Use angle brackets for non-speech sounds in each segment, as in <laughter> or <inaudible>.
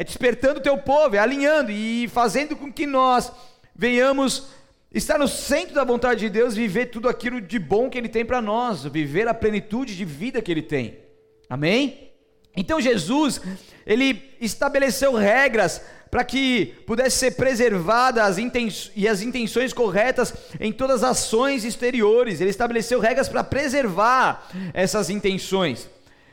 é despertando o teu povo, é alinhando e fazendo com que nós venhamos estar no centro da vontade de Deus, viver tudo aquilo de bom que Ele tem para nós, viver a plenitude de vida que Ele tem. Amém? Então Jesus, Ele estabeleceu regras para que pudesse ser preservada as e as intenções corretas em todas as ações exteriores. Ele estabeleceu regras para preservar essas intenções.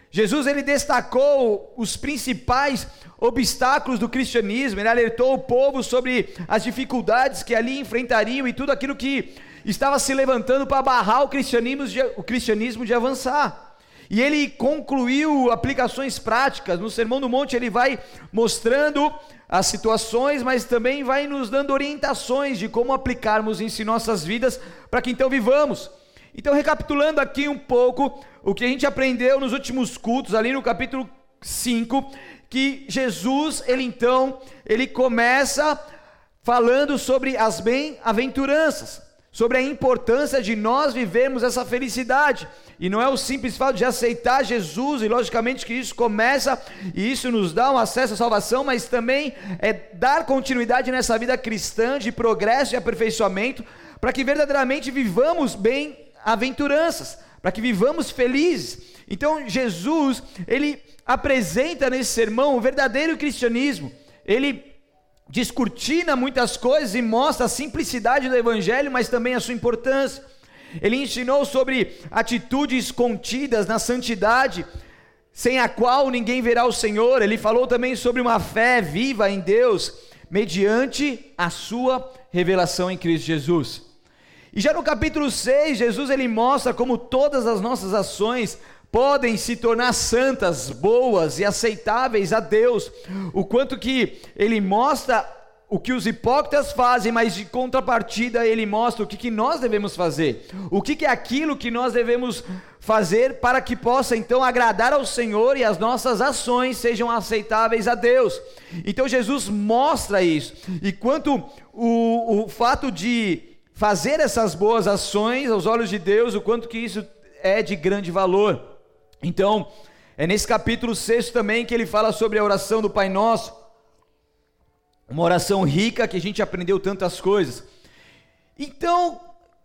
Jesus ele destacou os principais obstáculos do cristianismo, ele alertou o povo sobre as dificuldades que ali enfrentariam e tudo aquilo que estava se levantando para barrar o cristianismo, de, o cristianismo de avançar. E ele concluiu aplicações práticas. No Sermão do Monte ele vai mostrando as situações, mas também vai nos dando orientações de como aplicarmos isso em nossas vidas para que então vivamos. Então, recapitulando aqui um pouco o que a gente aprendeu nos últimos cultos, ali no capítulo 5, que Jesus, ele então, ele começa falando sobre as bem-aventuranças, sobre a importância de nós vivermos essa felicidade. E não é o simples fato de aceitar Jesus, e logicamente que isso começa e isso nos dá um acesso à salvação, mas também é dar continuidade nessa vida cristã de progresso e aperfeiçoamento, para que verdadeiramente vivamos bem aventuranças, para que vivamos felizes. Então Jesus, ele apresenta nesse sermão o verdadeiro cristianismo. Ele descortina muitas coisas e mostra a simplicidade do evangelho, mas também a sua importância. Ele ensinou sobre atitudes contidas na santidade, sem a qual ninguém verá o Senhor. Ele falou também sobre uma fé viva em Deus, mediante a sua revelação em Cristo Jesus. E já no capítulo 6, Jesus ele mostra como todas as nossas ações podem se tornar santas, boas e aceitáveis a Deus. O quanto que ele mostra o que os hipócritas fazem, mas de contrapartida ele mostra o que, que nós devemos fazer. O que, que é aquilo que nós devemos fazer para que possa então agradar ao Senhor e as nossas ações sejam aceitáveis a Deus. Então Jesus mostra isso. E quanto o, o fato de fazer essas boas ações aos olhos de Deus, o quanto que isso é de grande valor. Então, é nesse capítulo 6 também que ele fala sobre a oração do Pai Nosso, uma oração rica que a gente aprendeu tantas coisas. Então,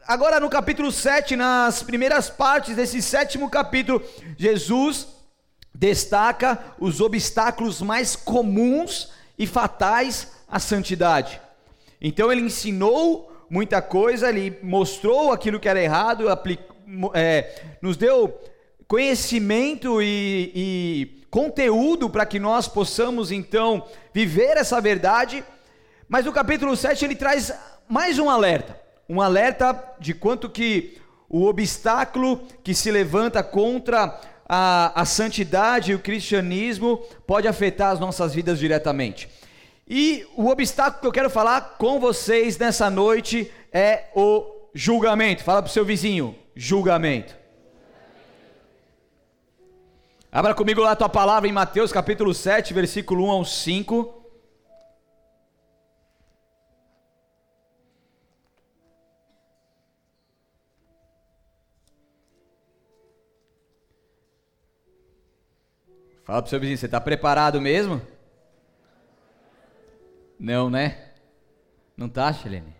agora no capítulo 7, nas primeiras partes desse sétimo capítulo, Jesus destaca os obstáculos mais comuns e fatais à santidade. Então, ele ensinou muita coisa, ele mostrou aquilo que era errado, é, nos deu conhecimento e, e conteúdo para que nós possamos então viver essa verdade. Mas no capítulo 7 ele traz mais um alerta, um alerta de quanto que o obstáculo que se levanta contra a, a santidade e o cristianismo pode afetar as nossas vidas diretamente. E o obstáculo que eu quero falar com vocês nessa noite é o julgamento. Fala para o seu vizinho: julgamento. Abra comigo lá a tua palavra em Mateus capítulo 7, versículo 1 ao 5. Fala para o seu vizinho, você está preparado mesmo? Não, né? Não tá, Chilene?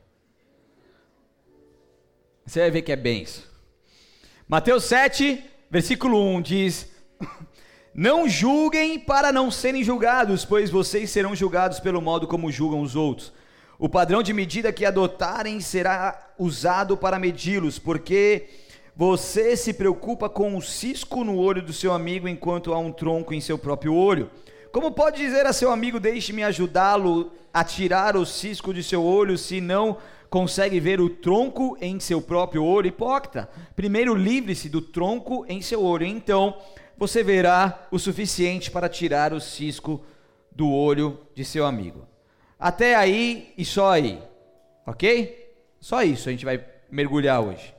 Você vai ver que é bem isso. Mateus 7, versículo 1 diz: <laughs> Não julguem para não serem julgados, pois vocês serão julgados pelo modo como julgam os outros. O padrão de medida que adotarem será usado para medi-los, porque você se preocupa com o cisco no olho do seu amigo enquanto há um tronco em seu próprio olho. Como pode dizer a seu amigo: Deixe-me ajudá-lo a tirar o cisco de seu olho, se não consegue ver o tronco em seu próprio olho? Hipócrita, primeiro livre-se do tronco em seu olho, então você verá o suficiente para tirar o cisco do olho de seu amigo. Até aí e só aí, ok? Só isso a gente vai mergulhar hoje.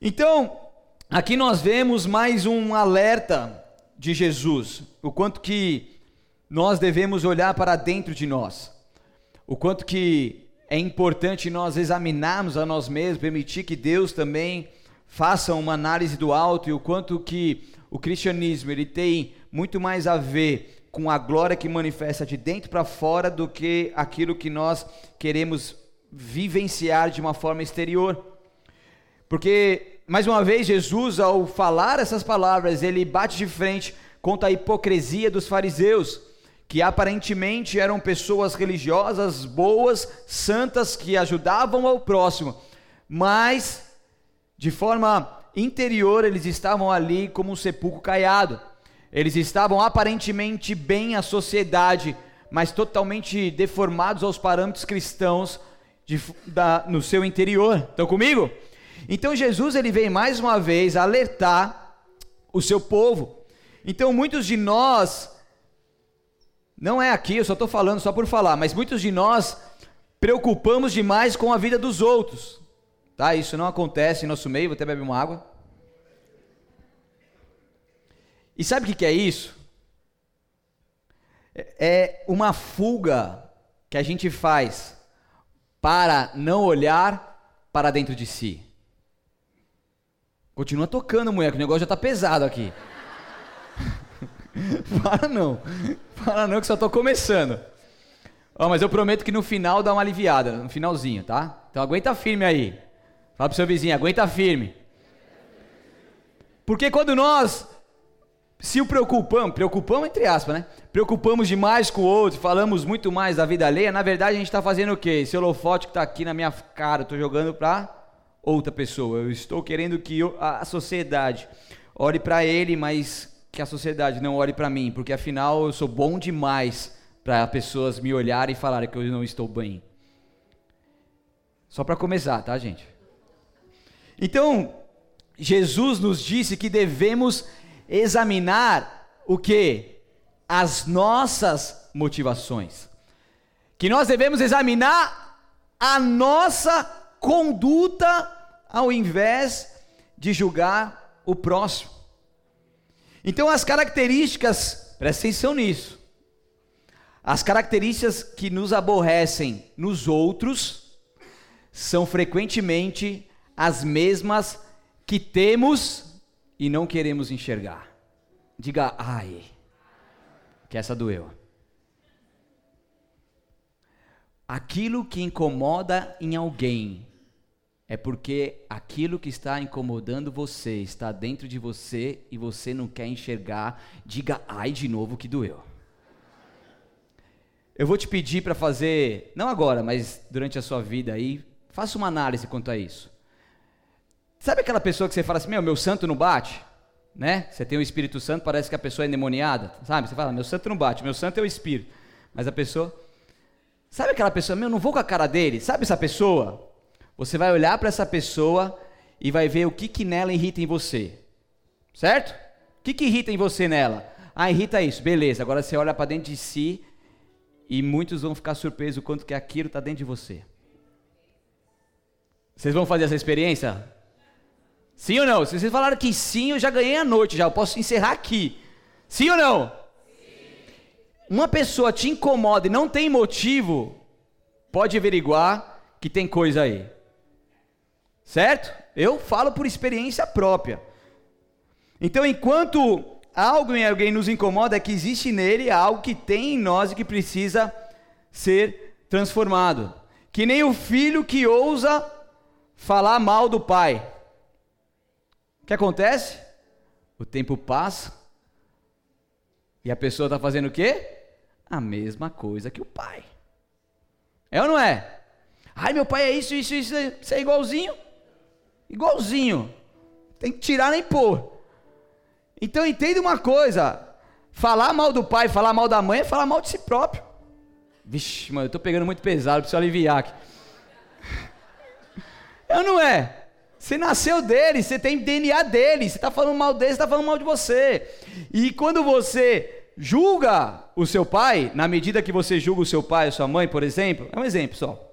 Então, aqui nós vemos mais um alerta de Jesus, o quanto que nós devemos olhar para dentro de nós, o quanto que é importante nós examinarmos a nós mesmos, permitir que Deus também faça uma análise do alto e o quanto que o cristianismo ele tem muito mais a ver com a glória que manifesta de dentro para fora do que aquilo que nós queremos vivenciar de uma forma exterior. Porque, mais uma vez, Jesus, ao falar essas palavras, ele bate de frente contra a hipocrisia dos fariseus, que aparentemente eram pessoas religiosas, boas, santas, que ajudavam ao próximo, mas, de forma interior, eles estavam ali como um sepulcro caiado. Eles estavam aparentemente bem à sociedade, mas totalmente deformados aos parâmetros cristãos de, da, no seu interior. Estão comigo? Então Jesus ele vem mais uma vez alertar o seu povo. Então muitos de nós, não é aqui, eu só estou falando só por falar, mas muitos de nós preocupamos demais com a vida dos outros. Tá? Isso não acontece em nosso meio, vou até beber uma água. E sabe o que é isso? É uma fuga que a gente faz para não olhar para dentro de si. Continua tocando, mulher, que o negócio já está pesado aqui. <laughs> para não. Para não, que só estou começando. Oh, mas eu prometo que no final dá uma aliviada, no finalzinho, tá? Então aguenta firme aí. Fala pro seu vizinho, aguenta firme. Porque quando nós se preocupamos, preocupamos entre aspas, né? Preocupamos demais com o outro, falamos muito mais da vida alheia, na verdade a gente está fazendo o quê? Esse holofote que está aqui na minha cara, eu estou jogando para outra pessoa. Eu estou querendo que eu, a sociedade ore para ele, mas que a sociedade não ore para mim, porque afinal eu sou bom demais para pessoas me olharem e falarem que eu não estou bem. Só para começar, tá, gente? Então, Jesus nos disse que devemos examinar o que? As nossas motivações. Que nós devemos examinar a nossa conduta ao invés de julgar o próximo. Então, as características, presta atenção nisso. As características que nos aborrecem nos outros são frequentemente as mesmas que temos e não queremos enxergar. Diga ai, que essa doeu. Aquilo que incomoda em alguém é porque aquilo que está incomodando você está dentro de você e você não quer enxergar. Diga ai de novo que doeu. Eu vou te pedir para fazer, não agora, mas durante a sua vida aí, faça uma análise quanto a isso. Sabe aquela pessoa que você fala assim, meu, meu santo não bate? Né? Você tem o Espírito Santo, parece que a pessoa é endemoniada, sabe? Você fala, meu santo não bate, meu santo é o Espírito. Mas a pessoa. Sabe aquela pessoa, meu, não vou com a cara dele? Sabe essa pessoa? Você vai olhar para essa pessoa e vai ver o que, que nela irrita em você. Certo? O que, que irrita em você nela? Ah, irrita isso, beleza. Agora você olha para dentro de si e muitos vão ficar surpresos o quanto que aquilo está dentro de você. Vocês vão fazer essa experiência? Sim ou não? Se vocês falaram que sim, eu já ganhei a noite, já eu posso encerrar aqui. Sim ou não? Sim. Uma pessoa te incomoda e não tem motivo, pode averiguar que tem coisa aí. Certo? Eu falo por experiência própria. Então, enquanto algo em alguém nos incomoda, é que existe nele algo que tem em nós e que precisa ser transformado. Que nem o filho que ousa falar mal do pai. O que acontece? O tempo passa e a pessoa está fazendo o quê? A mesma coisa que o pai. É ou não é? Ai, meu pai é isso, isso, isso, isso é igualzinho. Igualzinho. Tem que tirar nem pôr. Então entenda uma coisa: falar mal do pai, falar mal da mãe é falar mal de si próprio. Vixe, mano, eu estou pegando muito pesado, preciso aliviar aqui. É ou não é? Você nasceu dele, você tem DNA dele, você está falando mal dele, você está falando mal de você. E quando você julga o seu pai, na medida que você julga o seu pai ou sua mãe, por exemplo, é um exemplo só.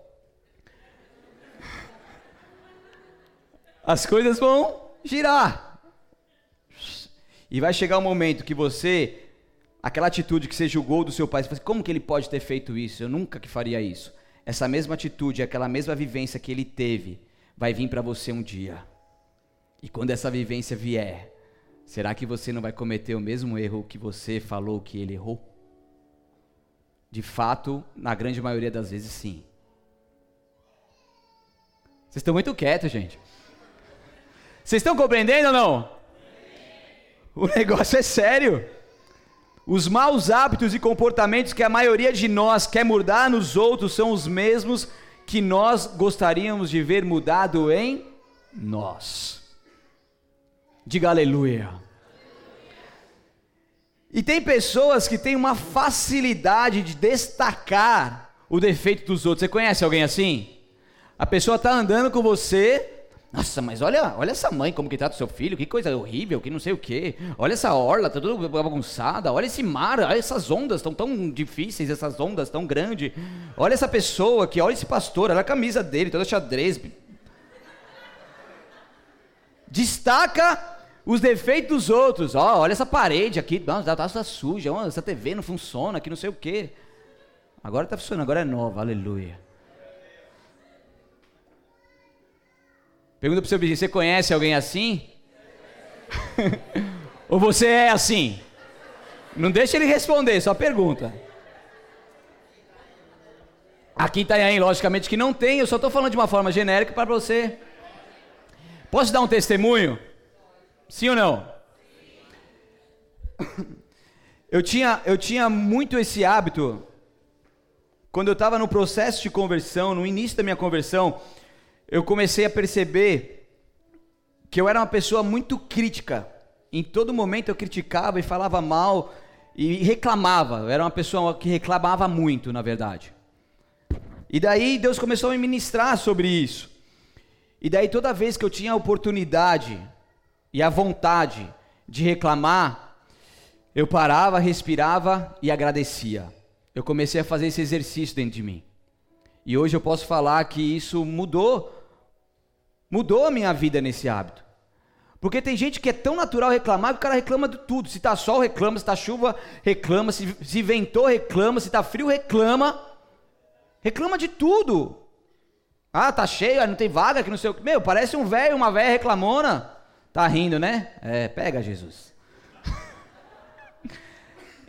As coisas vão girar. E vai chegar um momento que você, aquela atitude que você julgou do seu pai, você fala assim, como que ele pode ter feito isso? Eu nunca que faria isso. Essa mesma atitude, aquela mesma vivência que ele teve, vai vir para você um dia. E quando essa vivência vier, será que você não vai cometer o mesmo erro que você falou que ele errou? De fato, na grande maioria das vezes, sim. Vocês estão muito quietos, gente. Vocês estão compreendendo ou não? O negócio é sério. Os maus hábitos e comportamentos que a maioria de nós quer mudar nos outros são os mesmos que nós gostaríamos de ver mudado em nós. Diga aleluia. E tem pessoas que têm uma facilidade de destacar o defeito dos outros. Você conhece alguém assim? A pessoa está andando com você, nossa, mas olha, olha essa mãe como que trata o seu filho, que coisa horrível, que não sei o quê. Olha essa orla, tá tudo bagunçada. Olha esse mar, olha essas ondas estão tão difíceis, essas ondas tão grandes. Olha essa pessoa aqui, olha esse pastor, olha a camisa dele, toda xadrez. Destaca os defeitos dos outros. Ó, olha essa parede aqui, nossa, tá, tá suja, essa TV não funciona, que não sei o quê. Agora tá funcionando, agora é nova, aleluia. Pergunta para o seu vizinho: você conhece alguém assim? <laughs> Ou você é assim? Não deixa ele responder, só pergunta. Aqui está aí, logicamente que não tem, eu só estou falando de uma forma genérica para você. Posso dar um testemunho? Sim ou não? <laughs> Eu tinha, eu tinha muito esse hábito, quando eu estava no processo de conversão, no início da minha conversão, eu comecei a perceber que eu era uma pessoa muito crítica. Em todo momento eu criticava e falava mal e reclamava. Eu era uma pessoa que reclamava muito, na verdade. E daí Deus começou a me ministrar sobre isso. E daí toda vez que eu tinha a oportunidade e a vontade de reclamar, eu parava, respirava e agradecia. Eu comecei a fazer esse exercício dentro de mim. E hoje eu posso falar que isso mudou Mudou a minha vida nesse hábito. Porque tem gente que é tão natural reclamar que o cara reclama de tudo. Se tá sol, reclama. Se tá chuva, reclama. Se, se ventou, reclama. Se tá frio, reclama. Reclama de tudo. Ah, tá cheio, não tem vaga, que não sei o que. Meu, parece um velho, uma velha reclamona. Tá rindo, né? É, pega Jesus. <laughs>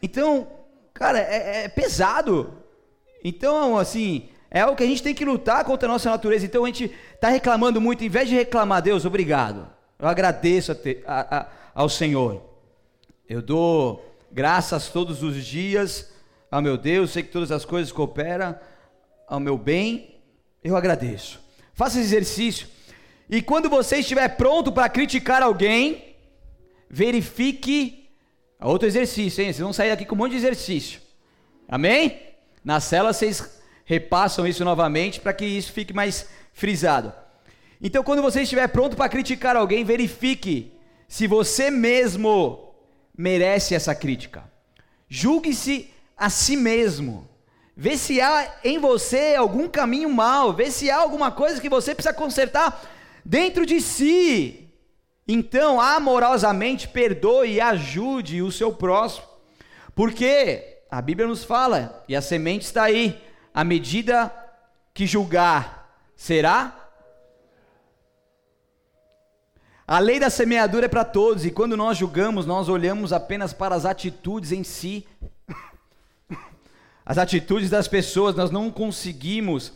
então, cara, é, é pesado. Então, assim, é algo que a gente tem que lutar contra a nossa natureza. Então a gente está reclamando muito, em vez de reclamar, Deus, obrigado. Eu agradeço a te, a, a, ao Senhor. Eu dou graças todos os dias ao meu Deus, sei que todas as coisas cooperam ao meu bem. Eu agradeço. Faça esse exercício. E quando você estiver pronto para criticar alguém, verifique. Outro exercício, hein? Vocês vão sair daqui com um monte de exercício. Amém? Na cela vocês repassam isso novamente para que isso fique mais frisado. Então, quando você estiver pronto para criticar alguém, verifique se você mesmo merece essa crítica. Julgue-se a si mesmo. Vê se há em você algum caminho mal, vê se há alguma coisa que você precisa consertar dentro de si. Então, amorosamente, perdoe e ajude o seu próximo. Porque a Bíblia nos fala, e a semente está aí, à medida que julgar, será? A lei da semeadura é para todos, e quando nós julgamos, nós olhamos apenas para as atitudes em si. As atitudes das pessoas, nós não conseguimos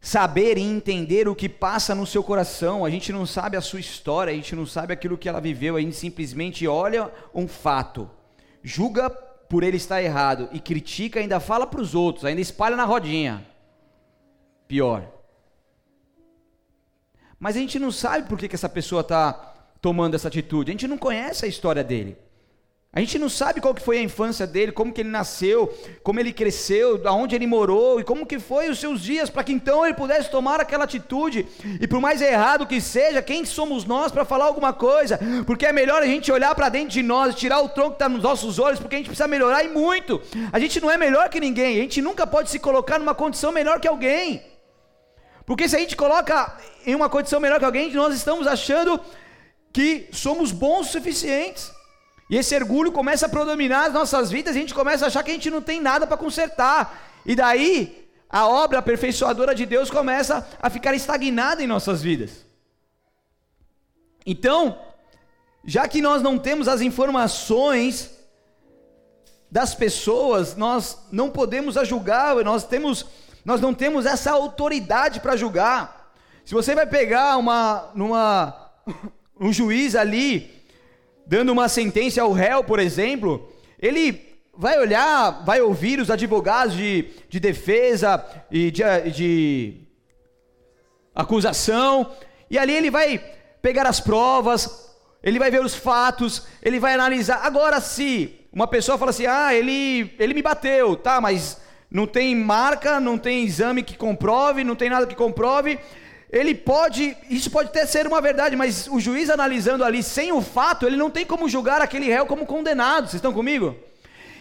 saber e entender o que passa no seu coração, a gente não sabe a sua história, a gente não sabe aquilo que ela viveu, a gente simplesmente olha um fato, julga por ele estar errado e critica, ainda fala para os outros, ainda espalha na rodinha. Pior. Mas a gente não sabe por que, que essa pessoa está tomando essa atitude, a gente não conhece a história dele. A gente não sabe qual que foi a infância dele, como que ele nasceu, como ele cresceu, aonde ele morou e como que foi os seus dias para que então ele pudesse tomar aquela atitude. E por mais errado que seja, quem somos nós para falar alguma coisa? Porque é melhor a gente olhar para dentro de nós, tirar o tronco que está nos nossos olhos, porque a gente precisa melhorar e muito. A gente não é melhor que ninguém, a gente nunca pode se colocar numa condição melhor que alguém. Porque se a gente coloca em uma condição melhor que alguém, nós estamos achando que somos bons o suficientes. E esse orgulho começa a predominar as nossas vidas a gente começa a achar que a gente não tem nada para consertar. E daí a obra aperfeiçoadora de Deus começa a ficar estagnada em nossas vidas. Então, já que nós não temos as informações das pessoas nós não podemos a julgar, nós temos nós não temos essa autoridade para julgar. Se você vai pegar uma numa <coughs> um juiz ali dando uma sentença ao réu, por exemplo, ele vai olhar, vai ouvir os advogados de, de defesa e de, de acusação, e ali ele vai pegar as provas, ele vai ver os fatos, ele vai analisar. Agora, se uma pessoa fala assim, ah, ele, ele me bateu, tá, mas não tem marca, não tem exame que comprove, não tem nada que comprove, ele pode, isso pode até ser uma verdade, mas o juiz analisando ali sem o fato, ele não tem como julgar aquele réu como condenado. Vocês estão comigo?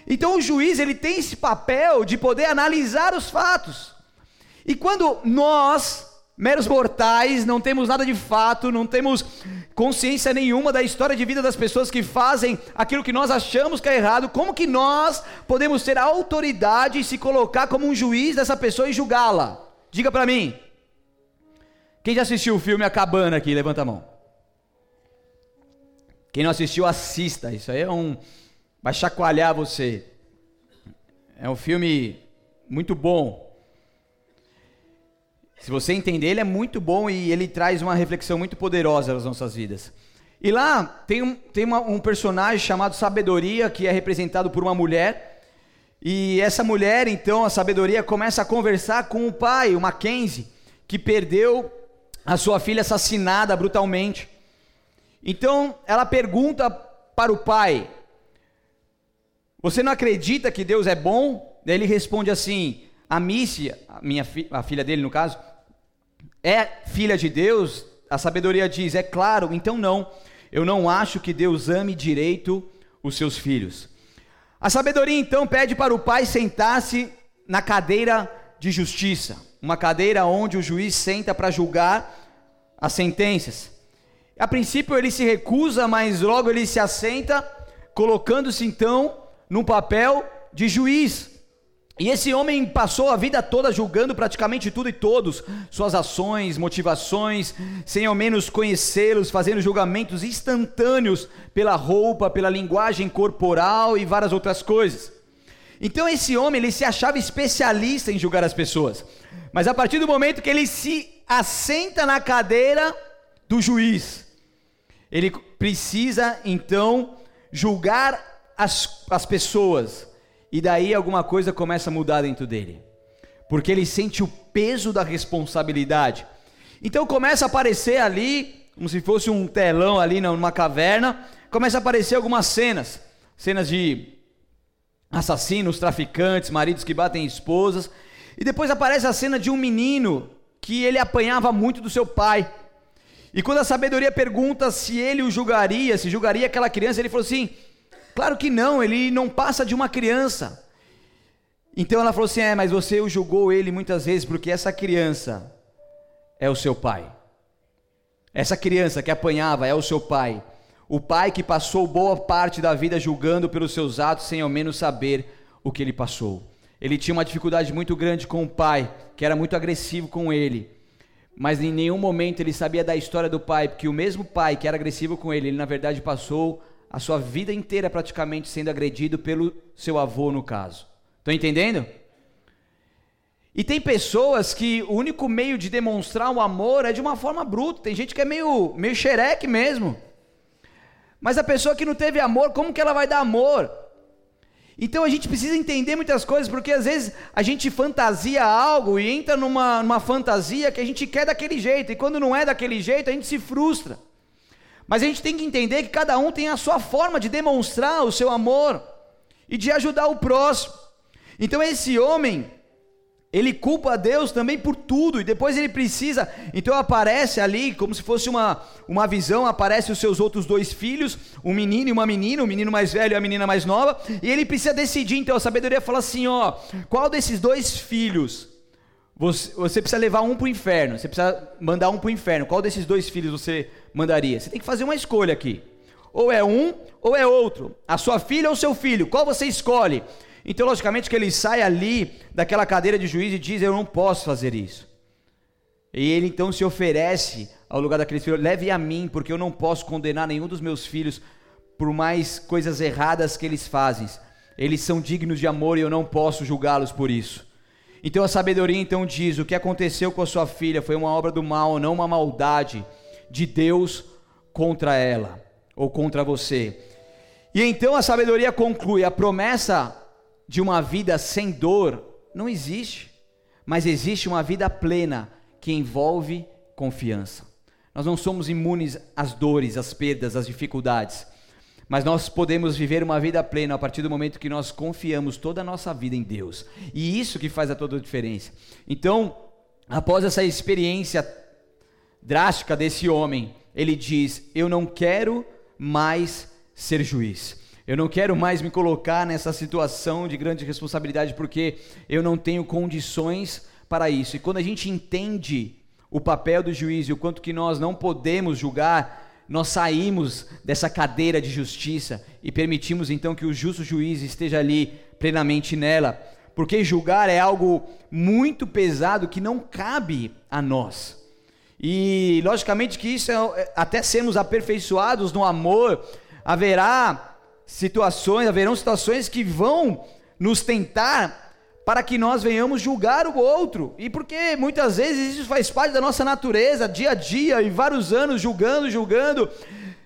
Então o juiz ele tem esse papel de poder analisar os fatos. E quando nós, meros mortais, não temos nada de fato, não temos consciência nenhuma da história de vida das pessoas que fazem aquilo que nós achamos que é errado, como que nós podemos ter a autoridade e se colocar como um juiz dessa pessoa e julgá-la? Diga para mim. Quem já assistiu o filme A Cabana aqui? Levanta a mão. Quem não assistiu, assista. Isso aí é um. Vai chacoalhar você. É um filme muito bom. Se você entender, ele é muito bom e ele traz uma reflexão muito poderosa nas nossas vidas. E lá tem um, tem uma, um personagem chamado Sabedoria, que é representado por uma mulher. E essa mulher, então, a Sabedoria, começa a conversar com o pai, o Mackenzie, que perdeu a sua filha assassinada brutalmente. Então ela pergunta para o pai: Você não acredita que Deus é bom? Daí ele responde assim: A Mícia, a, minha fi, a filha dele no caso, é filha de Deus? A sabedoria diz: É claro, então não. Eu não acho que Deus ame direito os seus filhos. A sabedoria então pede para o pai sentar-se na cadeira de justiça uma cadeira onde o juiz senta para julgar as sentenças. A princípio ele se recusa, mas logo ele se assenta, colocando-se então num papel de juiz. E esse homem passou a vida toda julgando praticamente tudo e todos, suas ações, motivações, sem ao menos conhecê-los, fazendo julgamentos instantâneos pela roupa, pela linguagem corporal e várias outras coisas. Então esse homem, ele se achava especialista em julgar as pessoas. Mas a partir do momento que ele se assenta na cadeira do juiz, ele precisa então julgar as, as pessoas. E daí alguma coisa começa a mudar dentro dele. Porque ele sente o peso da responsabilidade. Então começa a aparecer ali, como se fosse um telão ali numa caverna, começa a aparecer algumas cenas, cenas de assassinos, traficantes, maridos que batem esposas. E depois aparece a cena de um menino que ele apanhava muito do seu pai. E quando a sabedoria pergunta se ele o julgaria, se julgaria aquela criança, ele falou assim: Claro que não, ele não passa de uma criança. Então ela falou assim: É, mas você o julgou ele muitas vezes porque essa criança é o seu pai. Essa criança que apanhava é o seu pai. O pai que passou boa parte da vida julgando pelos seus atos sem ao menos saber o que ele passou. Ele tinha uma dificuldade muito grande com o pai, que era muito agressivo com ele. Mas em nenhum momento ele sabia da história do pai, porque o mesmo pai que era agressivo com ele, ele na verdade passou a sua vida inteira praticamente sendo agredido pelo seu avô, no caso. Estão entendendo? E tem pessoas que o único meio de demonstrar o amor é de uma forma bruta. Tem gente que é meio, meio xereque mesmo. Mas a pessoa que não teve amor, como que ela vai dar amor? Então a gente precisa entender muitas coisas, porque às vezes a gente fantasia algo e entra numa, numa fantasia que a gente quer daquele jeito, e quando não é daquele jeito, a gente se frustra. Mas a gente tem que entender que cada um tem a sua forma de demonstrar o seu amor e de ajudar o próximo. Então esse homem, ele culpa a Deus também por tudo, e depois ele precisa, então aparece ali, como se fosse uma, uma visão, aparece os seus outros dois filhos, um menino e uma menina, o menino mais velho e a menina mais nova, e ele precisa decidir, então a sabedoria fala assim, ó, qual desses dois filhos você, você precisa levar um para o inferno, você precisa mandar um para o inferno, qual desses dois filhos você mandaria? Você tem que fazer uma escolha aqui, ou é um, ou é outro, a sua filha ou seu filho, qual você escolhe? Então, logicamente, que ele sai ali daquela cadeira de juiz e diz: Eu não posso fazer isso. E ele então se oferece ao lugar daqueles filhos: Leve a mim, porque eu não posso condenar nenhum dos meus filhos por mais coisas erradas que eles fazem. Eles são dignos de amor e eu não posso julgá-los por isso. Então a sabedoria então diz: o que aconteceu com a sua filha foi uma obra do mal, não uma maldade de Deus contra ela ou contra você. E então a sabedoria conclui: a promessa de uma vida sem dor não existe, mas existe uma vida plena que envolve confiança. Nós não somos imunes às dores, às perdas, às dificuldades. Mas nós podemos viver uma vida plena a partir do momento que nós confiamos toda a nossa vida em Deus. E isso que faz a toda a diferença. Então, após essa experiência drástica desse homem, ele diz: Eu não quero mais ser juiz. Eu não quero mais me colocar nessa situação de grande responsabilidade porque eu não tenho condições para isso. E quando a gente entende o papel do juiz e o quanto que nós não podemos julgar nós saímos dessa cadeira de justiça e permitimos então que o justo juiz esteja ali plenamente nela, porque julgar é algo muito pesado que não cabe a nós. E logicamente que isso é, é até sermos aperfeiçoados no amor, haverá situações, haverão situações que vão nos tentar para que nós venhamos julgar o outro. E porque muitas vezes isso faz parte da nossa natureza, dia a dia, e vários anos julgando, julgando,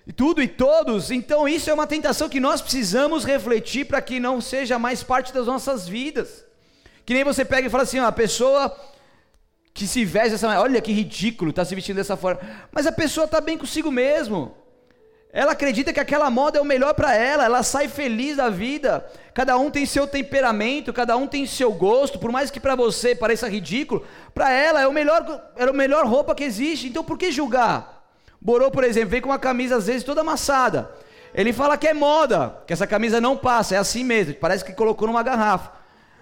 e tudo e todos. Então isso é uma tentação que nós precisamos refletir para que não seja mais parte das nossas vidas. Que nem você pega e fala assim, a pessoa que se veste dessa maneira, olha que ridículo, está se vestindo dessa forma. Mas a pessoa está bem consigo mesmo. Ela acredita que aquela moda é o melhor para ela, ela sai feliz da vida. Cada um tem seu temperamento, cada um tem seu gosto, por mais que para você pareça ridículo, para ela é o melhor, é a melhor roupa que existe. Então por que julgar? Borô, por exemplo, vem com uma camisa às vezes toda amassada. Ele fala que é moda, que essa camisa não passa, é assim mesmo, parece que colocou numa garrafa.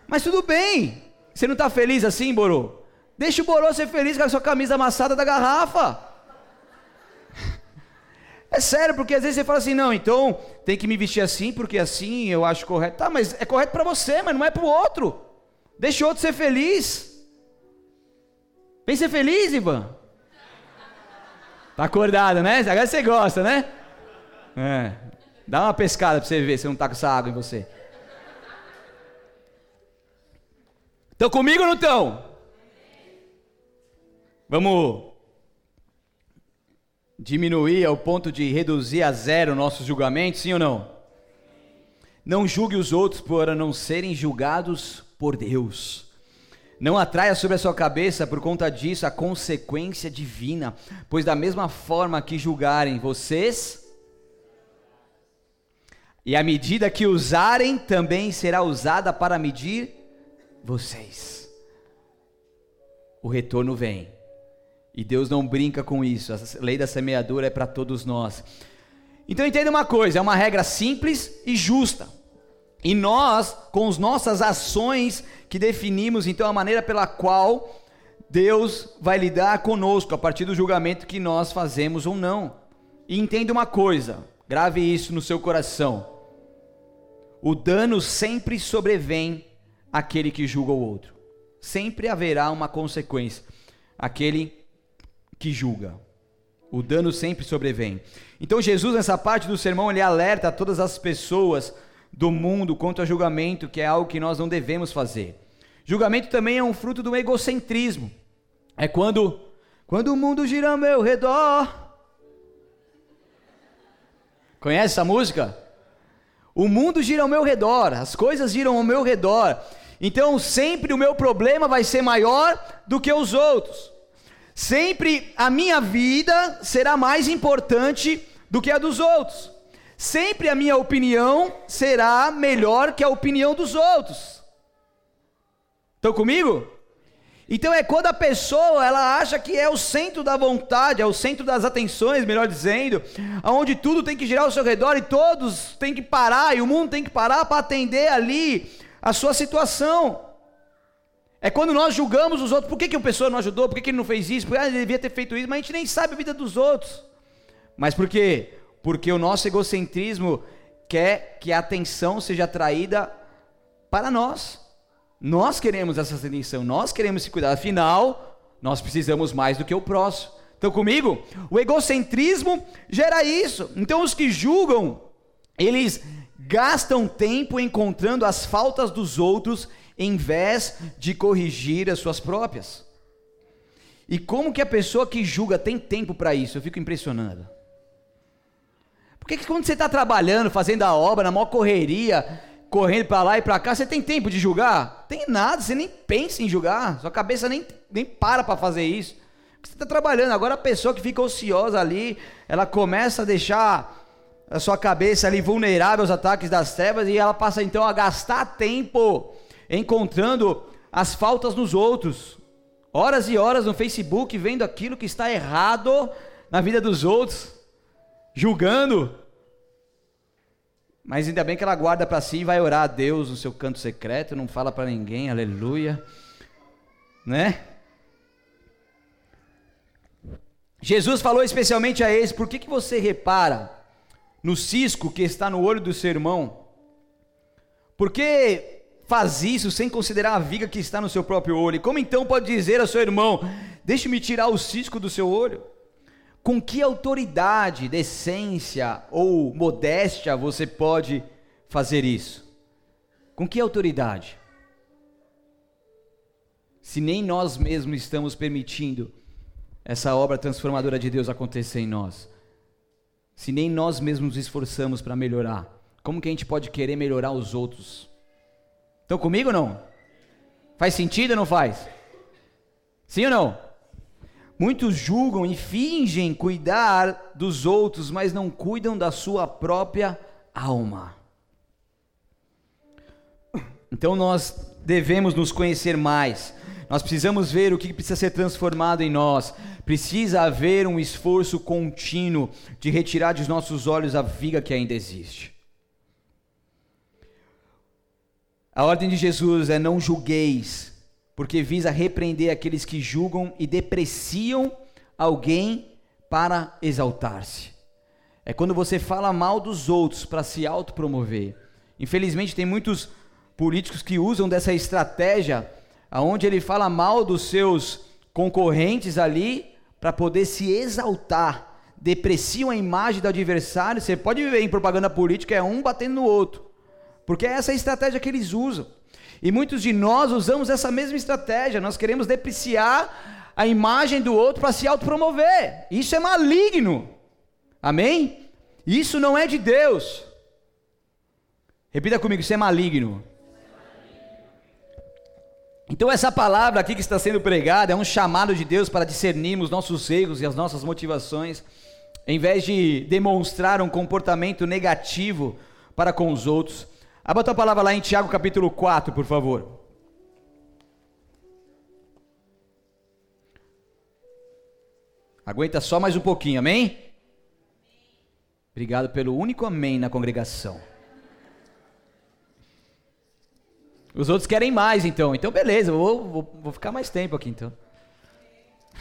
Mas tudo bem. Você não está feliz assim, Borô? Deixa o Borô ser feliz com a sua camisa amassada da garrafa. É sério, porque às vezes você fala assim, não, então tem que me vestir assim, porque assim eu acho correto. Tá, mas é correto para você, mas não é para o outro. Deixa o outro ser feliz. Vem ser feliz, Ivan. Tá acordado, né? Agora você gosta, né? É. Dá uma pescada para você ver se não tá com essa água em você. Estão comigo ou não estão? Vamos diminuir ao ponto de reduzir a zero nossos julgamentos, sim ou não? Não julgue os outros por não serem julgados por Deus. Não atraia sobre a sua cabeça por conta disso a consequência divina, pois da mesma forma que julgarem vocês, e a medida que usarem também será usada para medir vocês. O retorno vem. E Deus não brinca com isso. A lei da semeadura é para todos nós. Então entenda uma coisa, é uma regra simples e justa. E nós, com as nossas ações que definimos então a maneira pela qual Deus vai lidar conosco a partir do julgamento que nós fazemos ou não. E entenda uma coisa, grave isso no seu coração. O dano sempre sobrevém àquele que julga o outro. Sempre haverá uma consequência. Aquele que julga. O dano sempre sobrevém. Então Jesus nessa parte do sermão ele alerta todas as pessoas do mundo quanto a julgamento, que é algo que nós não devemos fazer. Julgamento também é um fruto do egocentrismo. É quando quando o mundo gira ao meu redor. Conhece essa música? O mundo gira ao meu redor, as coisas giram ao meu redor. Então sempre o meu problema vai ser maior do que os outros. Sempre a minha vida será mais importante do que a dos outros. Sempre a minha opinião será melhor que a opinião dos outros. Estão comigo? Então é quando a pessoa ela acha que é o centro da vontade, é o centro das atenções, melhor dizendo, aonde tudo tem que girar ao seu redor e todos têm que parar e o mundo tem que parar para atender ali a sua situação. É quando nós julgamos os outros, por que, que uma pessoa não ajudou, por que, que ele não fez isso, porque ah, ele devia ter feito isso, mas a gente nem sabe a vida dos outros. Mas por quê? Porque o nosso egocentrismo quer que a atenção seja atraída para nós. Nós queremos essa atenção, nós queremos se cuidar, afinal, nós precisamos mais do que o próximo. Estão comigo? O egocentrismo gera isso. Então os que julgam, eles gastam tempo encontrando as faltas dos outros em vez de corrigir as suas próprias. E como que a pessoa que julga tem tempo para isso? Eu fico impressionado. Porque que quando você está trabalhando, fazendo a obra, na maior correria, correndo para lá e para cá, você tem tempo de julgar? Tem nada, você nem pensa em julgar, sua cabeça nem, nem para para fazer isso. Você está trabalhando, agora a pessoa que fica ociosa ali, ela começa a deixar a sua cabeça ali vulnerável aos ataques das trevas e ela passa então a gastar tempo encontrando as faltas nos outros. Horas e horas no Facebook vendo aquilo que está errado na vida dos outros, julgando. Mas ainda bem que ela guarda para si e vai orar a Deus no seu canto secreto, não fala para ninguém, aleluia. Né? Jesus falou especialmente a eles: por que, que você repara no cisco que está no olho do seu irmão? Por que faz isso sem considerar a viga que está no seu próprio olho? Como então pode dizer ao seu irmão: Deixe-me tirar o cisco do seu olho? Com que autoridade, decência ou modéstia você pode fazer isso? Com que autoridade? Se nem nós mesmos estamos permitindo essa obra transformadora de Deus acontecer em nós, se nem nós mesmos nos esforçamos para melhorar, como que a gente pode querer melhorar os outros? Estão comigo ou não? Faz sentido ou não faz? Sim ou não? Muitos julgam e fingem cuidar dos outros, mas não cuidam da sua própria alma. Então nós devemos nos conhecer mais. Nós precisamos ver o que precisa ser transformado em nós. Precisa haver um esforço contínuo de retirar dos nossos olhos a viga que ainda existe. A ordem de Jesus é não julgueis, porque visa repreender aqueles que julgam e depreciam alguém para exaltar-se. É quando você fala mal dos outros para se autopromover. Infelizmente tem muitos políticos que usam dessa estratégia aonde ele fala mal dos seus concorrentes ali para poder se exaltar. Depreciam a imagem do adversário. Você pode viver em propaganda política é um batendo no outro. Porque é essa a estratégia que eles usam. E muitos de nós usamos essa mesma estratégia. Nós queremos depreciar a imagem do outro para se autopromover. Isso é maligno. Amém? Isso não é de Deus. Repita comigo, isso é maligno. Então, essa palavra aqui que está sendo pregada é um chamado de Deus para discernirmos nossos erros e as nossas motivações, em vez de demonstrar um comportamento negativo para com os outros. Abra a palavra lá em Tiago capítulo 4, por favor. Aguenta só mais um pouquinho, amém? Obrigado pelo único amém na congregação. Os outros querem mais, então. Então, beleza, vou, vou, vou ficar mais tempo aqui, então.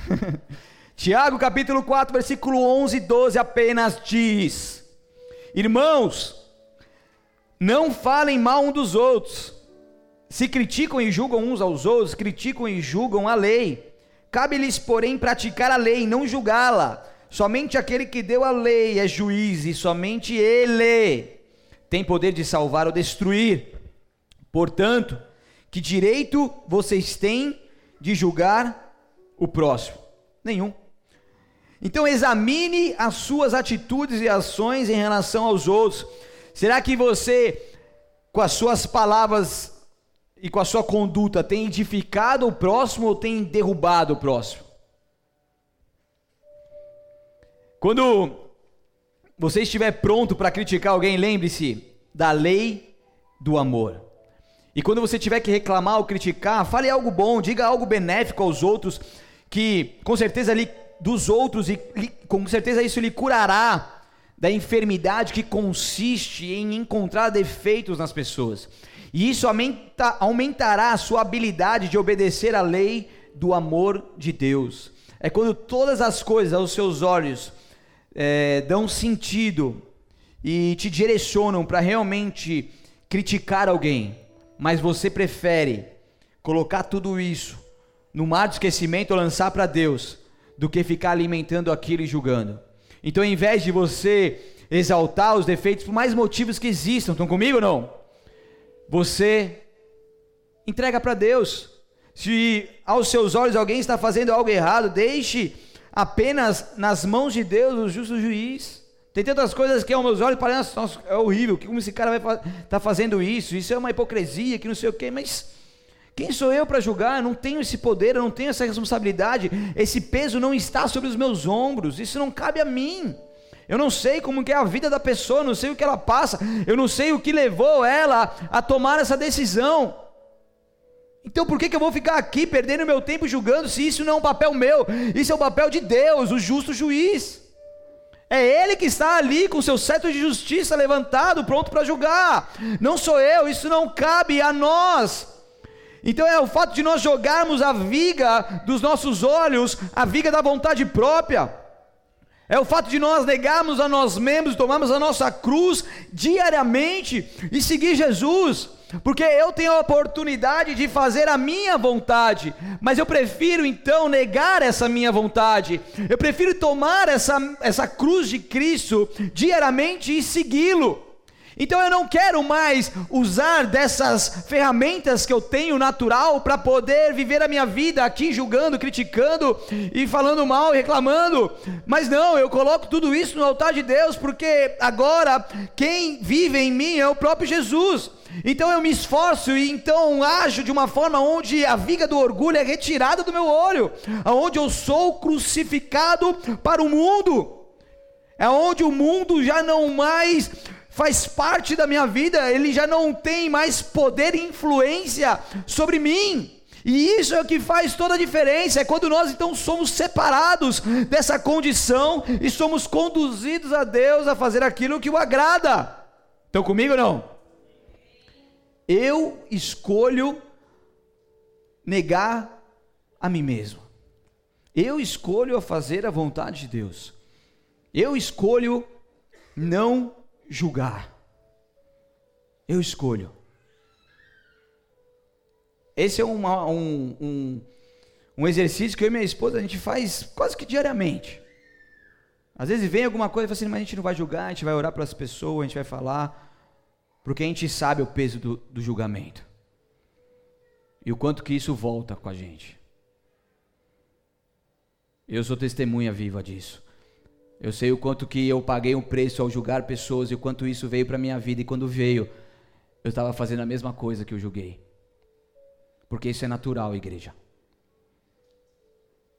<laughs> Tiago, capítulo 4, versículo 11 e 12 apenas diz: Irmãos, não falem mal um dos outros. Se criticam e julgam uns aos outros, criticam e julgam a lei. Cabe-lhes, porém, praticar a lei, não julgá-la. Somente aquele que deu a lei é juiz, e somente ele tem poder de salvar ou destruir. Portanto, que direito vocês têm de julgar o próximo? Nenhum. Então examine as suas atitudes e ações em relação aos outros Será que você, com as suas palavras e com a sua conduta, tem edificado o próximo ou tem derrubado o próximo? Quando você estiver pronto para criticar alguém, lembre-se da lei do amor. E quando você tiver que reclamar ou criticar, fale algo bom, diga algo benéfico aos outros, que com certeza lhe, dos outros e com certeza isso lhe curará da enfermidade que consiste em encontrar defeitos nas pessoas. E isso aumenta, aumentará a sua habilidade de obedecer à lei do amor de Deus. É quando todas as coisas aos seus olhos é, dão sentido e te direcionam para realmente criticar alguém, mas você prefere colocar tudo isso no mar de esquecimento ou lançar para Deus, do que ficar alimentando aquilo e julgando. Então, ao invés de você exaltar os defeitos por mais motivos que existam. Estão comigo ou não? Você entrega para Deus. Se aos seus olhos alguém está fazendo algo errado, deixe apenas nas mãos de Deus, o justo juiz. Tem tantas coisas que aos meus olhos parecem, nossa, é horrível, como esse cara vai estar tá fazendo isso, isso é uma hipocrisia, que não sei o quê, mas quem sou eu para julgar? Eu não tenho esse poder, eu não tenho essa responsabilidade, esse peso não está sobre os meus ombros, isso não cabe a mim. Eu não sei como é a vida da pessoa, não sei o que ela passa, eu não sei o que levou ela a tomar essa decisão. Então por que, que eu vou ficar aqui perdendo meu tempo julgando se isso não é um papel meu? Isso é o papel de Deus, o justo juiz. É Ele que está ali com seu cetro de justiça levantado, pronto para julgar. Não sou eu, isso não cabe a nós. Então é o fato de nós jogarmos a viga dos nossos olhos, a viga da vontade própria. É o fato de nós negarmos a nós mesmos, tomarmos a nossa cruz diariamente e seguir Jesus. Porque eu tenho a oportunidade de fazer a minha vontade, mas eu prefiro então negar essa minha vontade, eu prefiro tomar essa, essa cruz de Cristo diariamente e segui-lo. Então eu não quero mais usar dessas ferramentas que eu tenho natural para poder viver a minha vida aqui julgando, criticando e falando mal, reclamando. Mas não, eu coloco tudo isso no altar de Deus, porque agora quem vive em mim é o próprio Jesus. Então eu me esforço e então ajo de uma forma onde a viga do orgulho é retirada do meu olho, aonde eu sou crucificado para o mundo. É onde o mundo já não mais faz parte da minha vida, ele já não tem mais poder e influência sobre mim. E isso é o que faz toda a diferença, é quando nós então somos separados dessa condição e somos conduzidos a Deus a fazer aquilo que o agrada. Estão comigo ou não? Eu escolho negar a mim mesmo. Eu escolho a fazer a vontade de Deus. Eu escolho não julgar. Eu escolho. Esse é uma, um, um, um exercício que eu e minha esposa a gente faz quase que diariamente. Às vezes vem alguma coisa e fala assim, mas a gente não vai julgar, a gente vai orar para as pessoas, a gente vai falar, porque a gente sabe o peso do, do julgamento. E o quanto que isso volta com a gente. Eu sou testemunha viva disso. Eu sei o quanto que eu paguei um preço ao julgar pessoas e o quanto isso veio para minha vida. E quando veio, eu estava fazendo a mesma coisa que eu julguei. Porque isso é natural, igreja.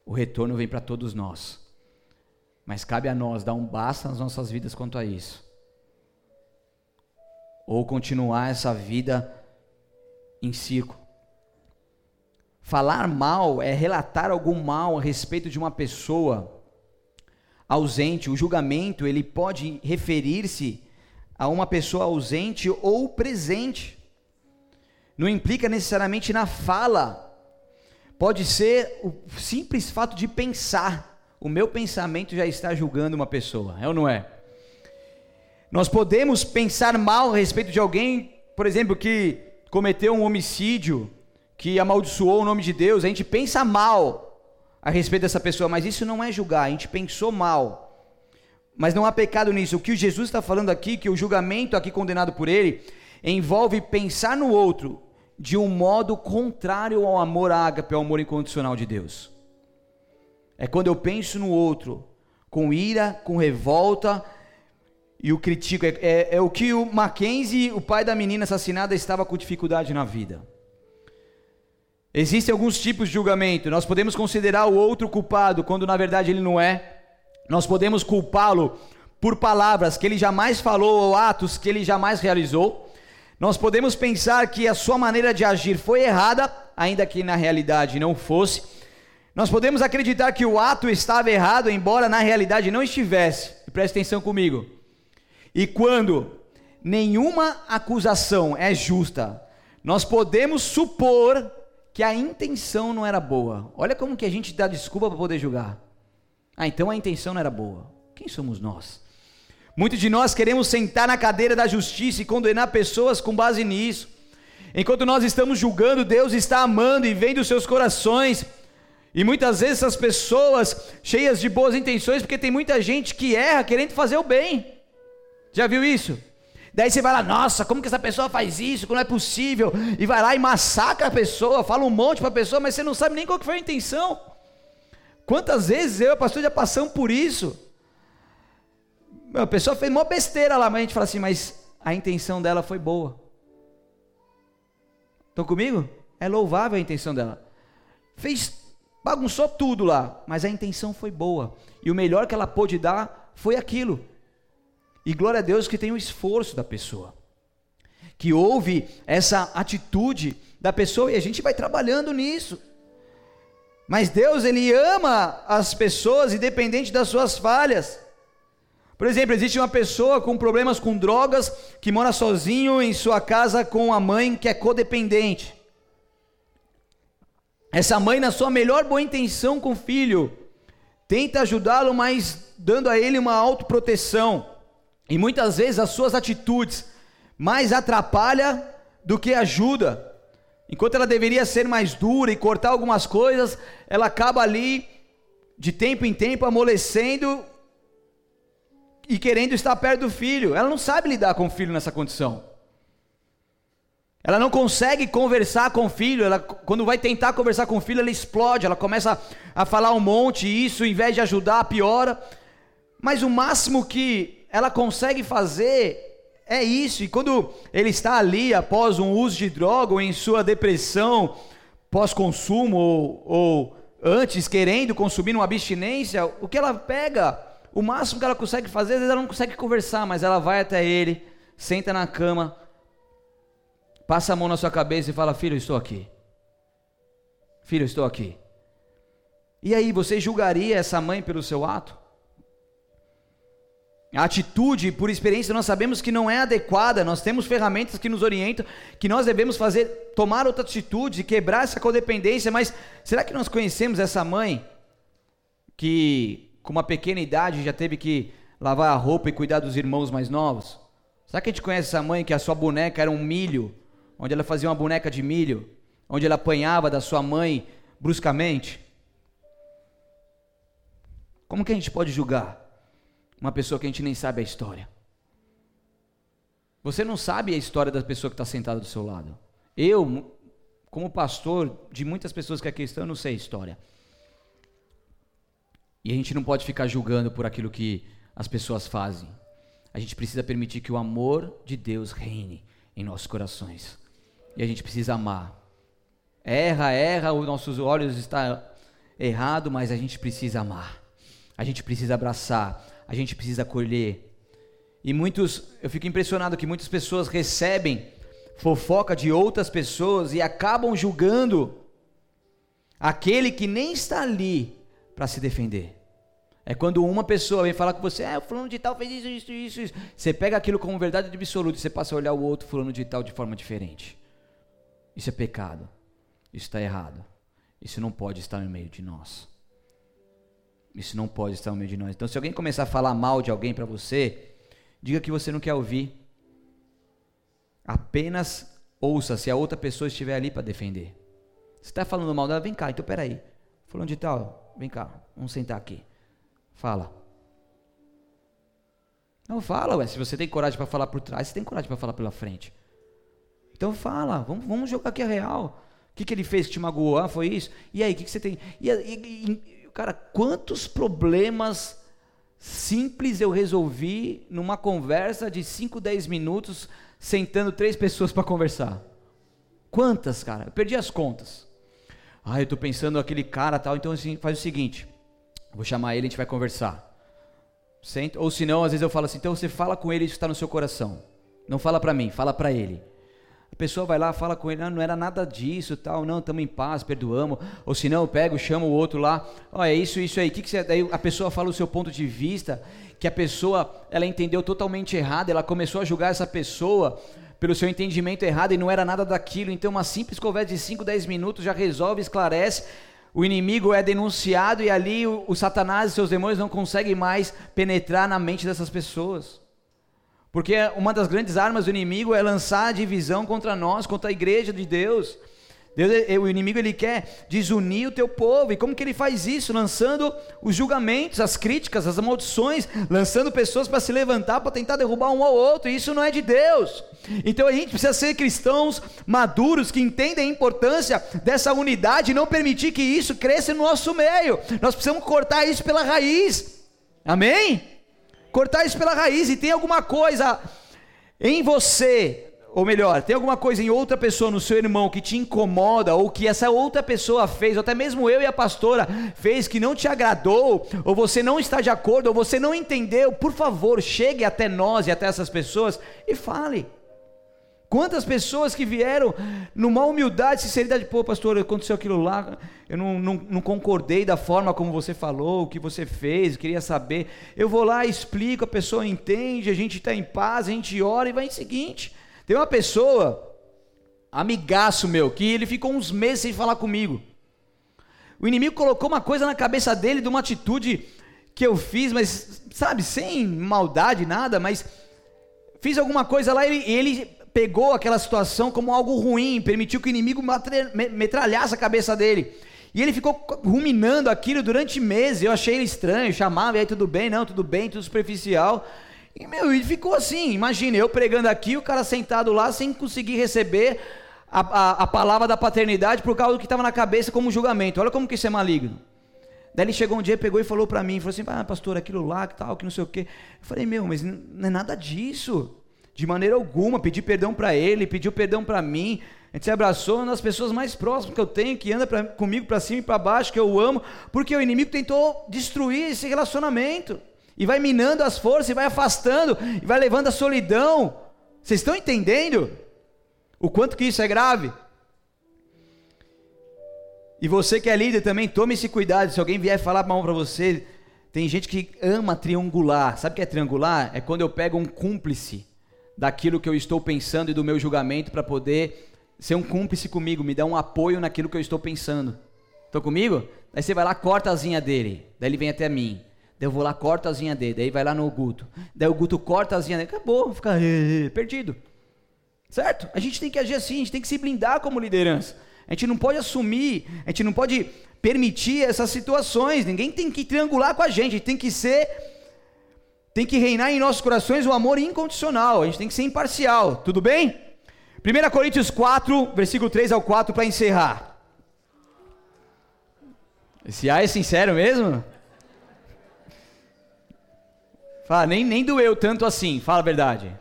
O retorno vem para todos nós. Mas cabe a nós dar um basta nas nossas vidas quanto a isso. Ou continuar essa vida em círculo. Falar mal é relatar algum mal a respeito de uma pessoa ausente, o julgamento, ele pode referir-se a uma pessoa ausente ou presente. Não implica necessariamente na fala. Pode ser o simples fato de pensar. O meu pensamento já está julgando uma pessoa, é ou não é? Nós podemos pensar mal a respeito de alguém, por exemplo, que cometeu um homicídio, que amaldiçoou o nome de Deus, a gente pensa mal a respeito dessa pessoa, mas isso não é julgar, a gente pensou mal. Mas não há pecado nisso. O que Jesus está falando aqui, que o julgamento aqui condenado por ele, envolve pensar no outro de um modo contrário ao amor ágape, ao amor incondicional de Deus. É quando eu penso no outro com ira, com revolta e o critico. É, é, é o que o Mackenzie, o pai da menina assassinada, estava com dificuldade na vida. Existem alguns tipos de julgamento. Nós podemos considerar o outro culpado quando na verdade ele não é. Nós podemos culpá-lo por palavras que ele jamais falou ou atos que ele jamais realizou. Nós podemos pensar que a sua maneira de agir foi errada, ainda que na realidade não fosse. Nós podemos acreditar que o ato estava errado, embora na realidade não estivesse. Preste atenção comigo. E quando nenhuma acusação é justa, nós podemos supor que a intenção não era boa. Olha como que a gente dá desculpa para poder julgar. Ah, então a intenção não era boa. Quem somos nós? Muitos de nós queremos sentar na cadeira da justiça e condenar pessoas com base nisso. Enquanto nós estamos julgando, Deus está amando e vendo os seus corações. E muitas vezes essas pessoas cheias de boas intenções, porque tem muita gente que erra querendo fazer o bem. Já viu isso? Daí você vai lá, nossa, como que essa pessoa faz isso? Como é possível? E vai lá e massacra a pessoa, fala um monte para a pessoa, mas você não sabe nem qual que foi a intenção. Quantas vezes eu pastor já passamos por isso? A pessoa fez uma besteira lá, mas a gente fala assim, mas a intenção dela foi boa. Estão comigo? É louvável a intenção dela. Fez, bagunçou tudo lá, mas a intenção foi boa. E o melhor que ela pôde dar foi aquilo. E glória a Deus que tem o esforço da pessoa. Que houve essa atitude da pessoa e a gente vai trabalhando nisso. Mas Deus, Ele ama as pessoas independente das suas falhas. Por exemplo, existe uma pessoa com problemas com drogas que mora sozinho em sua casa com a mãe que é codependente. Essa mãe, na sua melhor boa intenção com o filho, tenta ajudá-lo, mas dando a ele uma autoproteção. E muitas vezes as suas atitudes mais atrapalha do que ajuda. Enquanto ela deveria ser mais dura e cortar algumas coisas, ela acaba ali de tempo em tempo amolecendo e querendo estar perto do filho. Ela não sabe lidar com o filho nessa condição. Ela não consegue conversar com o filho. Ela, quando vai tentar conversar com o filho, ela explode. Ela começa a, falar um monte. E isso, em vez de ajudar, piora. Mas o máximo que ela consegue fazer é isso. E quando ele está ali após um uso de droga ou em sua depressão pós-consumo ou, ou antes querendo consumir uma abstinência, o que ela pega o máximo que ela consegue fazer, às vezes ela não consegue conversar, mas ela vai até ele, senta na cama, passa a mão na sua cabeça e fala: Filho, estou aqui. Filho, estou aqui. E aí, você julgaria essa mãe pelo seu ato? A atitude, por experiência, nós sabemos que não é adequada, nós temos ferramentas que nos orientam, que nós devemos fazer, tomar outra atitude, quebrar essa codependência, mas será que nós conhecemos essa mãe que com uma pequena idade já teve que lavar a roupa e cuidar dos irmãos mais novos? Será que a gente conhece essa mãe que a sua boneca era um milho, onde ela fazia uma boneca de milho, onde ela apanhava da sua mãe bruscamente? Como que a gente pode julgar uma pessoa que a gente nem sabe a história? Você não sabe a história da pessoa que está sentada do seu lado. Eu, como pastor de muitas pessoas que aqui estão, eu não sei a história. E a gente não pode ficar julgando por aquilo que as pessoas fazem. A gente precisa permitir que o amor de Deus reine em nossos corações. E a gente precisa amar. Erra, erra, os nossos olhos estão errado, mas a gente precisa amar. A gente precisa abraçar, a gente precisa acolher. E muitos, eu fico impressionado que muitas pessoas recebem fofoca de outras pessoas e acabam julgando aquele que nem está ali para se defender. É quando uma pessoa vem falar com você, é, o fulano de tal fez isso, isso, isso, isso. Você pega aquilo como verdade absoluta e você passa a olhar o outro fulano de tal de forma diferente. Isso é pecado. Isso está errado. Isso não pode estar no meio de nós. Isso não pode estar no meio de nós. Então, se alguém começar a falar mal de alguém para você, diga que você não quer ouvir. Apenas ouça se a outra pessoa estiver ali para defender. Você está falando mal dela, vem cá, então peraí. Fulano de tal, Vem cá, vamos sentar aqui. Fala. Não fala, ué. Se você tem coragem para falar por trás, você tem coragem para falar pela frente. Então fala, vamos, vamos jogar aqui a real. O que, que ele fez que te magoou? Ah, foi isso? E aí, o que, que você tem? E, e, e, cara, quantos problemas simples eu resolvi numa conversa de 5, 10 minutos, sentando três pessoas para conversar? Quantas, cara? Eu perdi as contas. Ah, eu estou pensando aquele cara tal, então assim, faz o seguinte, vou chamar ele, a gente vai conversar. Senta, ou se não, às vezes eu falo assim, então você fala com ele isso está no seu coração. Não fala para mim, fala para ele. Pessoa vai lá, fala com ele, não, não era nada disso, tal, não, estamos em paz, perdoamos. Ou se não, eu pego, chamo o outro lá, ó, oh, é isso, isso aí. Que que você, daí a pessoa fala o seu ponto de vista, que a pessoa, ela entendeu totalmente errado, ela começou a julgar essa pessoa pelo seu entendimento errado e não era nada daquilo. Então, uma simples conversa de 5, 10 minutos já resolve, esclarece. O inimigo é denunciado e ali o, o Satanás e seus demônios não conseguem mais penetrar na mente dessas pessoas. Porque uma das grandes armas do inimigo é lançar a divisão contra nós, contra a igreja de Deus. Deus, o inimigo ele quer desunir o teu povo. E como que ele faz isso? Lançando os julgamentos, as críticas, as maldições, lançando pessoas para se levantar para tentar derrubar um ao outro. E isso não é de Deus. Então a gente precisa ser cristãos maduros que entendem a importância dessa unidade e não permitir que isso cresça no nosso meio. Nós precisamos cortar isso pela raiz. Amém? Cortar isso pela raiz. E tem alguma coisa em você ou melhor, tem alguma coisa em outra pessoa, no seu irmão, que te incomoda, ou que essa outra pessoa fez, ou até mesmo eu e a pastora fez, que não te agradou, ou você não está de acordo, ou você não entendeu, por favor, chegue até nós e até essas pessoas e fale. Quantas pessoas que vieram numa humildade, sinceridade, pô, pastor, aconteceu aquilo lá, eu não, não, não, concordei da forma como você falou, o que você fez, queria saber. Eu vou lá, explico, a pessoa entende, a gente está em paz, a gente ora e vai em seguinte. Tem uma pessoa, amigaço meu, que ele ficou uns meses sem falar comigo. O inimigo colocou uma coisa na cabeça dele de uma atitude que eu fiz, mas, sabe, sem maldade, nada, mas fiz alguma coisa lá e ele, ele pegou aquela situação como algo ruim, permitiu que o inimigo metralhasse a cabeça dele. E ele ficou ruminando aquilo durante meses. Eu achei ele estranho, chamava, e aí tudo bem, não, tudo bem, tudo superficial. E, meu, e ficou assim. Imagina, eu pregando aqui, o cara sentado lá sem conseguir receber a, a, a palavra da paternidade por causa do que estava na cabeça como julgamento. Olha como que isso é maligno. Daí ele chegou um dia, pegou e falou para mim, falou assim, ah, pastor, aquilo lá, que tal, que não sei o quê. Eu falei, meu, mas não é nada disso. De maneira alguma, pedi perdão para ele, pediu perdão para mim. A gente se abraçou, uma das pessoas mais próximas que eu tenho, que anda pra, comigo para cima e para baixo, que eu amo, porque o inimigo tentou destruir esse relacionamento e vai minando as forças, e vai afastando, e vai levando a solidão. Vocês estão entendendo o quanto que isso é grave? E você que é líder também, tome esse cuidado. Se alguém vier falar mal para você, tem gente que ama triangular. Sabe o que é triangular? É quando eu pego um cúmplice daquilo que eu estou pensando e do meu julgamento para poder ser um cúmplice comigo, me dar um apoio naquilo que eu estou pensando. Estão comigo? Aí você vai lá, corta a asinha dele. Daí ele vem até mim. Daí eu vou lá, corto a asinha dele. Daí vai lá no Guto. Daí o Guto corta a asinha dele. Acabou, fica perdido. Certo? A gente tem que agir assim, a gente tem que se blindar como liderança. A gente não pode assumir, a gente não pode permitir essas situações. Ninguém tem que triangular com a gente. A gente tem que ser. Tem que reinar em nossos corações o amor incondicional. A gente tem que ser imparcial. Tudo bem? 1 Coríntios 4, versículo 3 ao 4, para encerrar. Esse A é sincero mesmo? Fala, nem, nem doeu tanto assim, fala a verdade.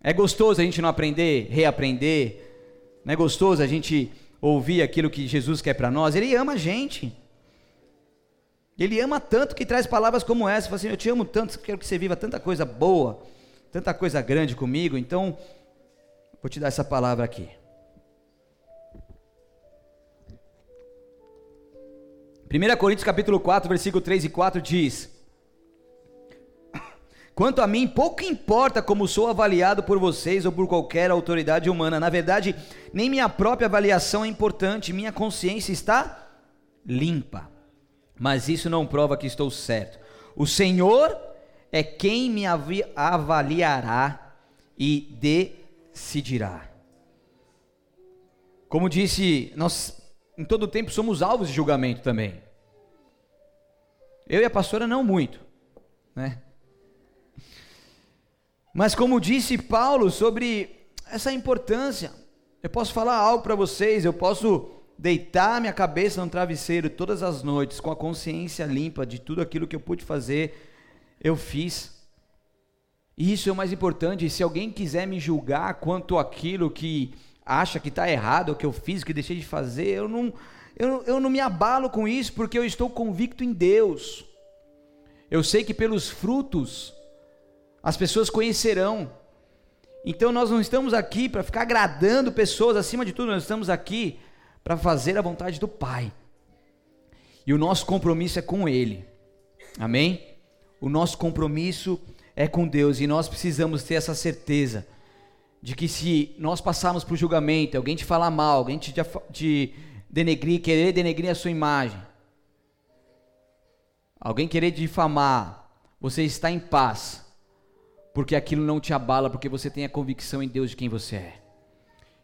É gostoso a gente não aprender, reaprender. Não é gostoso a gente ouvir aquilo que Jesus quer para nós. Ele ama a gente. Ele ama tanto que traz palavras como essa. Fala assim, eu te amo tanto, quero que você viva tanta coisa boa, tanta coisa grande comigo. Então, vou te dar essa palavra aqui. 1 Coríntios capítulo 4, versículo 3 e 4 diz: Quanto a mim, pouco importa como sou avaliado por vocês ou por qualquer autoridade humana. Na verdade, nem minha própria avaliação é importante, minha consciência está limpa. Mas isso não prova que estou certo. O Senhor é quem me avaliará e decidirá. Como disse, nós em todo tempo somos alvos de julgamento também. Eu e a pastora não muito, né? Mas como disse Paulo sobre essa importância, eu posso falar algo para vocês, eu posso deitar minha cabeça no travesseiro todas as noites com a consciência limpa de tudo aquilo que eu pude fazer, eu fiz. E isso é o mais importante. Se alguém quiser me julgar quanto aquilo que acha que está errado, o que eu fiz, o que deixei de fazer, eu não, eu, eu não me abalo com isso, porque eu estou convicto em Deus. Eu sei que pelos frutos as pessoas conhecerão. Então nós não estamos aqui para ficar agradando pessoas, acima de tudo, nós estamos aqui para fazer a vontade do Pai. E o nosso compromisso é com Ele. Amém? O nosso compromisso é com Deus e nós precisamos ter essa certeza de que se nós passarmos por julgamento, alguém te falar mal, alguém te, te denegrir, querer denegrir a sua imagem, alguém querer difamar, você está em paz, porque aquilo não te abala, porque você tem a convicção em Deus de quem você é.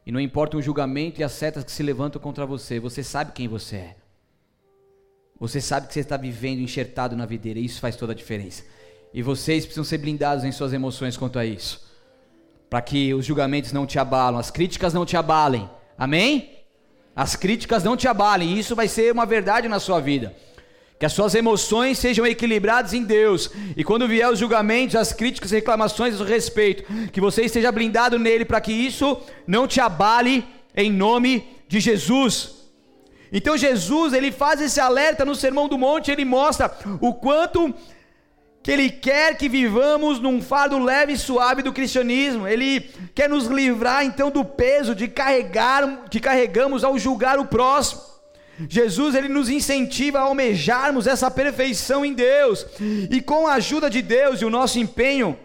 E não importa o julgamento e as setas que se levantam contra você, você sabe quem você é. Você sabe que você está vivendo enxertado na videira, e isso faz toda a diferença. E vocês precisam ser blindados em suas emoções quanto a isso. Para que os julgamentos não te abalam, as críticas não te abalem. Amém? As críticas não te abalem, e isso vai ser uma verdade na sua vida. Que as suas emoções sejam equilibradas em Deus. E quando vier os julgamentos, as críticas, reclamações a respeito, que você esteja blindado nele para que isso não te abale em nome de Jesus. Então Jesus, ele faz esse alerta no Sermão do Monte, ele mostra o quanto que ele quer que vivamos num fardo leve e suave do cristianismo. Ele quer nos livrar então do peso de carregar que carregamos ao julgar o próximo. Jesus ele nos incentiva a almejarmos essa perfeição em Deus. E com a ajuda de Deus e o nosso empenho,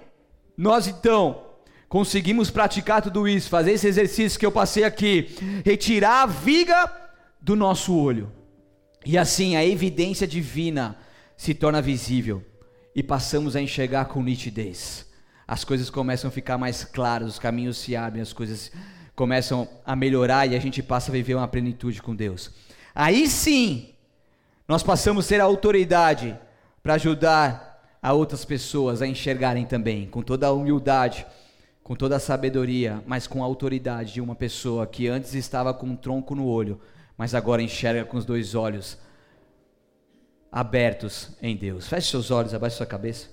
nós então conseguimos praticar tudo isso, fazer esse exercício que eu passei aqui, retirar a viga do nosso olho. E assim a evidência divina se torna visível e passamos a enxergar com nitidez. As coisas começam a ficar mais claras, os caminhos se abrem, as coisas começam a melhorar e a gente passa a viver uma plenitude com Deus. Aí sim, nós passamos a ser a autoridade para ajudar a outras pessoas a enxergarem também, com toda a humildade, com toda a sabedoria, mas com a autoridade de uma pessoa que antes estava com um tronco no olho, mas agora enxerga com os dois olhos abertos em Deus. Feche seus olhos, abaixe sua cabeça.